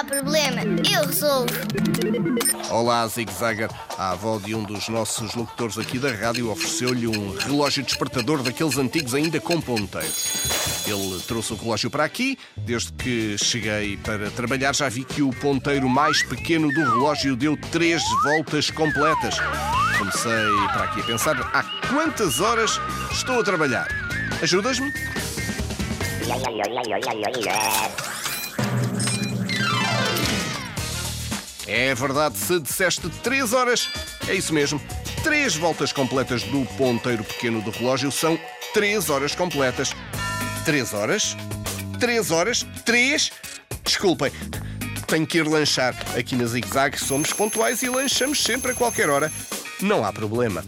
há problema, eu resolvo. Olá, Zig Zagger. A avó de um dos nossos locutores aqui da rádio ofereceu-lhe um relógio despertador daqueles antigos ainda com ponteiros. Ele trouxe o relógio para aqui. Desde que cheguei para trabalhar, já vi que o ponteiro mais pequeno do relógio deu três voltas completas. Comecei para aqui a pensar: há quantas horas estou a trabalhar? Ajudas-me? É verdade, se disseste 3 horas, é isso mesmo. Três voltas completas do ponteiro pequeno do relógio são 3 horas completas. 3 horas? 3 horas? 3? Desculpem, tenho que ir lanchar. Aqui na Zig Zag somos pontuais e lanchamos sempre a qualquer hora. Não há problema.